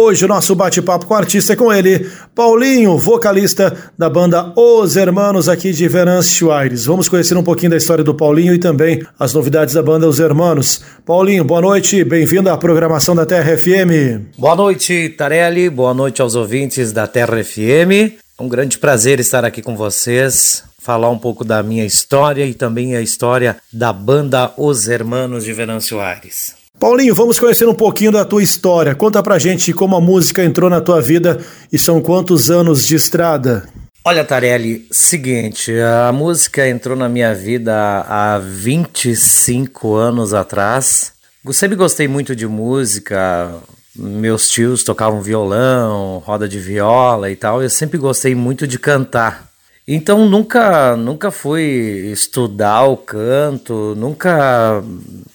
Hoje o nosso bate-papo com o artista é com ele, Paulinho, vocalista da banda Os Hermanos aqui de Venâncio Aires. Vamos conhecer um pouquinho da história do Paulinho e também as novidades da banda Os Hermanos. Paulinho, boa noite, bem-vindo à programação da Terra FM. Boa noite, Tarelli, boa noite aos ouvintes da Terra FM. É um grande prazer estar aqui com vocês falar um pouco da minha história e também a história da banda Os Hermanos de Venâncio Aires. Paulinho, vamos conhecer um pouquinho da tua história. Conta pra gente como a música entrou na tua vida e são quantos anos de estrada? Olha, Tarelli, seguinte, a música entrou na minha vida há 25 anos atrás. Eu sempre gostei muito de música, meus tios tocavam violão, roda de viola e tal. Eu sempre gostei muito de cantar. Então nunca, nunca fui estudar o canto, nunca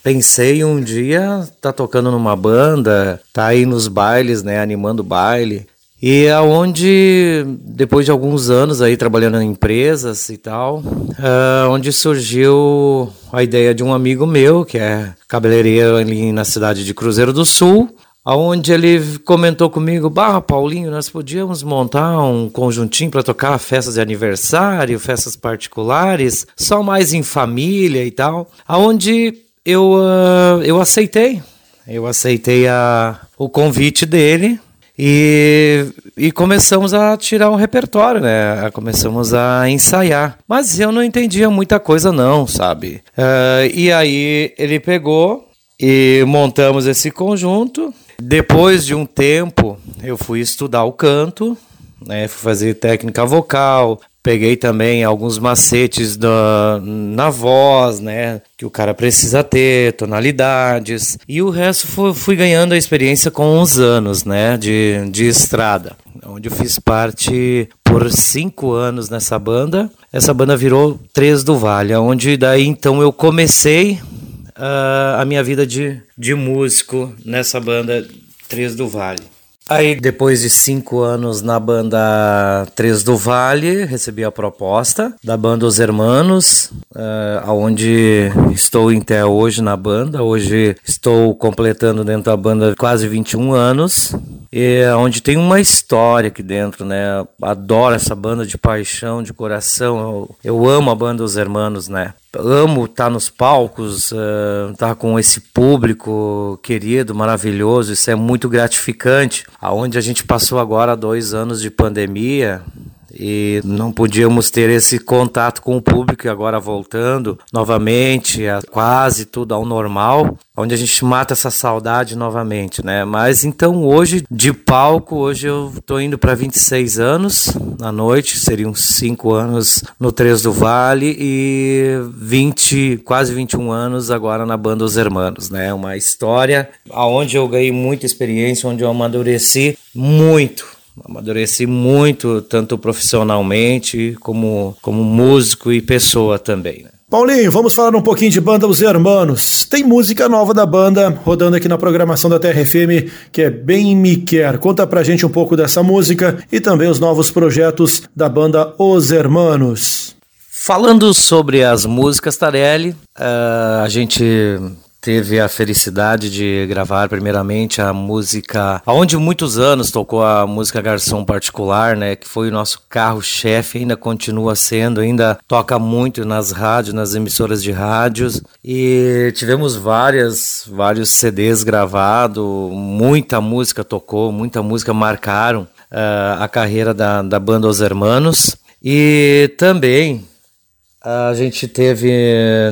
pensei um dia tá tocando numa banda, tá aí nos bailes, né, animando baile. E aonde depois de alguns anos aí trabalhando em empresas e tal, uh, onde surgiu a ideia de um amigo meu que é cabeleireiro ali na cidade de Cruzeiro do Sul aonde ele comentou comigo, bah, Paulinho, nós podíamos montar um conjuntinho para tocar festas de aniversário, festas particulares, só mais em família e tal, aonde eu, uh, eu aceitei, eu aceitei a, o convite dele e, e começamos a tirar um repertório, né? Começamos a ensaiar. Mas eu não entendia muita coisa, não, sabe? Uh, e aí ele pegou e montamos esse conjunto. Depois de um tempo, eu fui estudar o canto, né, fui fazer técnica vocal, peguei também alguns macetes da, na voz, né, que o cara precisa ter, tonalidades, e o resto fui, fui ganhando a experiência com uns anos, né, de, de estrada, onde eu fiz parte por cinco anos nessa banda. Essa banda virou Três do Vale, onde daí então eu comecei uh, a minha vida de, de músico nessa banda Três do Vale. Aí, depois de cinco anos na banda Três do Vale, recebi a proposta da banda Os Hermanos, uh, aonde estou até hoje na banda. Hoje estou completando dentro da banda quase 21 anos, e onde tem uma história aqui dentro, né? Adoro essa banda de paixão, de coração. Eu, eu amo a banda Os Hermanos, né? amo estar tá nos palcos, estar com esse público querido, maravilhoso, isso é muito gratificante. Aonde a gente passou agora dois anos de pandemia, e não podíamos ter esse contato com o público e agora voltando novamente a quase tudo ao normal, onde a gente mata essa saudade novamente, né? Mas então hoje de palco, hoje eu tô indo para 26 anos na noite, seriam 5 anos no Três do Vale e 20, quase 21 anos agora na banda Os Hermanos, né? Uma história aonde eu ganhei muita experiência, onde eu amadureci muito amadureci muito, tanto profissionalmente como, como músico e pessoa também. Né? Paulinho, vamos falar um pouquinho de banda Os Hermanos. Tem música nova da banda rodando aqui na programação da Terra FM, que é Bem Me Quer. Conta pra gente um pouco dessa música e também os novos projetos da banda Os Hermanos. Falando sobre as músicas, Tarelli, uh, a gente teve a felicidade de gravar primeiramente a música, aonde muitos anos tocou a música Garçom Particular, né, que foi o nosso carro-chefe, ainda continua sendo, ainda toca muito nas rádios, nas emissoras de rádios. E tivemos várias, vários CDs gravados, muita música tocou, muita música marcaram uh, a carreira da, da banda Os Hermanos. E também a gente teve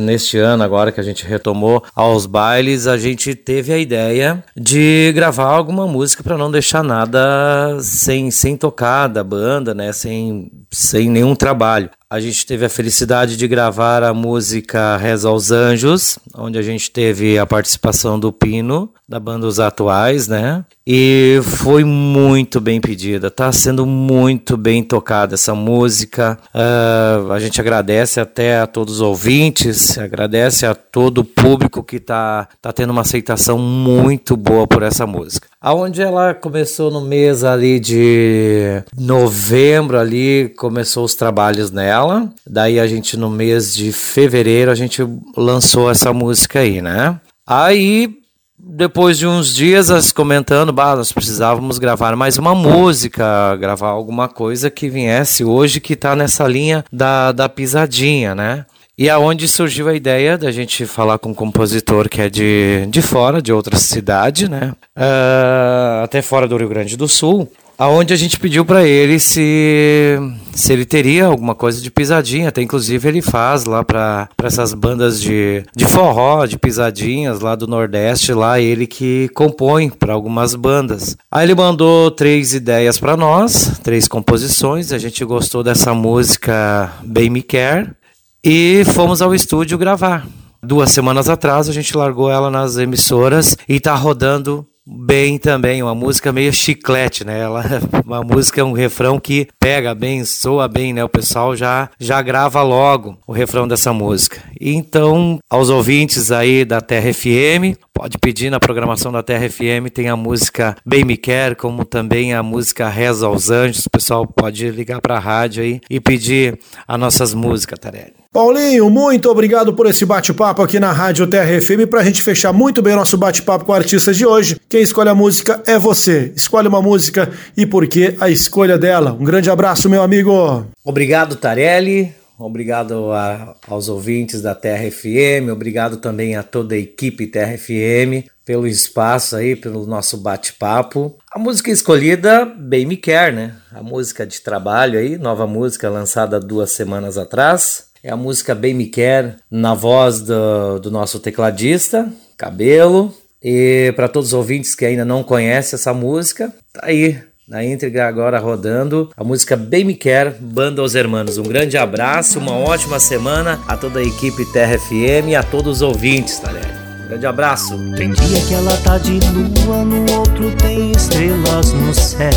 neste ano, agora que a gente retomou aos bailes, a gente teve a ideia de gravar alguma música para não deixar nada sem, sem tocar da banda, né? Sem, sem nenhum trabalho. A gente teve a felicidade de gravar a música Reza aos Anjos, onde a gente teve a participação do Pino, da banda Os Atuais, né? E foi muito bem pedida, tá sendo muito bem tocada essa música. Uh, a gente agradece até a todos os ouvintes, agradece a todo o público que tá, tá tendo uma aceitação muito boa por essa música. Aonde ela começou no mês ali de novembro ali, começou os trabalhos nela. Daí a gente no mês de fevereiro a gente lançou essa música aí, né? Aí depois de uns dias, nós comentando, bah, nós precisávamos gravar mais uma música, gravar alguma coisa que viesse hoje que está nessa linha da, da pisadinha, né? E aonde surgiu a ideia da gente falar com um compositor que é de, de fora, de outra cidade, né? Uh, até fora do Rio Grande do Sul aonde a gente pediu para ele se se ele teria alguma coisa de pisadinha, até inclusive ele faz lá para essas bandas de, de forró, de pisadinhas lá do Nordeste, lá ele que compõe para algumas bandas. Aí ele mandou três ideias para nós, três composições, a gente gostou dessa música Bem Me Quer e fomos ao estúdio gravar. Duas semanas atrás a gente largou ela nas emissoras e tá rodando bem também, uma música meio chiclete, né? Ela, uma música, um refrão que pega bem, soa bem, né? O pessoal já, já grava logo o refrão dessa música. Então, aos ouvintes aí da Terra FM, pode pedir na programação da Terra FM, tem a música Bem Me Quer, como também a música Reza aos Anjos. O pessoal pode ligar para a rádio aí e pedir as nossas músicas, Tarelli. Paulinho, muito obrigado por esse bate-papo aqui na Rádio Terra FM. Para a gente fechar muito bem nosso bate-papo com artistas de hoje, quem escolhe a música é você. Escolhe uma música e por que a escolha dela. Um grande abraço, meu amigo. Obrigado, Tarelli. Obrigado a, aos ouvintes da Terra FM. Obrigado também a toda a equipe Terra FM pelo espaço aí, pelo nosso bate-papo. A música escolhida, Bem Me Quer, né? A música de trabalho aí, nova música lançada duas semanas atrás. É a música Bem Me Quer, na voz do, do nosso tecladista, Cabelo. E para todos os ouvintes que ainda não conhecem essa música, tá aí na íntegra agora rodando a música Bem Me Quer, Banda Os Hermanos. Um grande abraço, uma ótima semana a toda a equipe Terra FM e a todos os ouvintes, Talher. Um grande abraço. Tem dia que ela tá de lua, no outro tem estrelas no céu.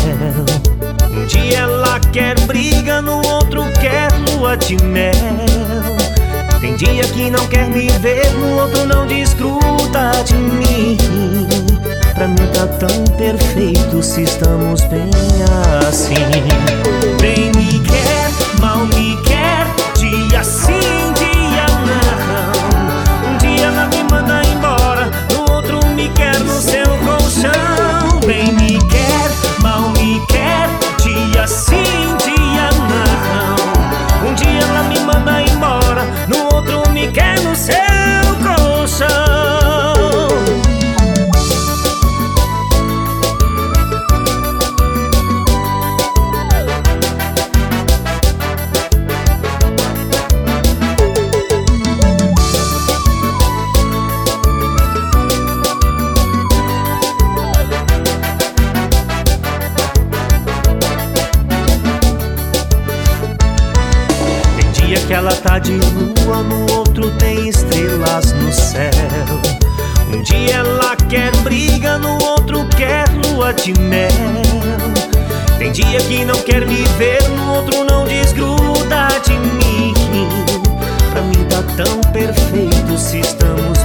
Um dia ela quer briga, no outro quer lua de mel. Tem dia que não quer me ver, no outro não desgruda de mim. Pra mim tá tão perfeito se estamos bem assim. Bem me Ela quer briga, no outro quer lua de mel. Tem dia que não quer me ver, no outro não desgruda de mim. Pra mim tá tão perfeito se estamos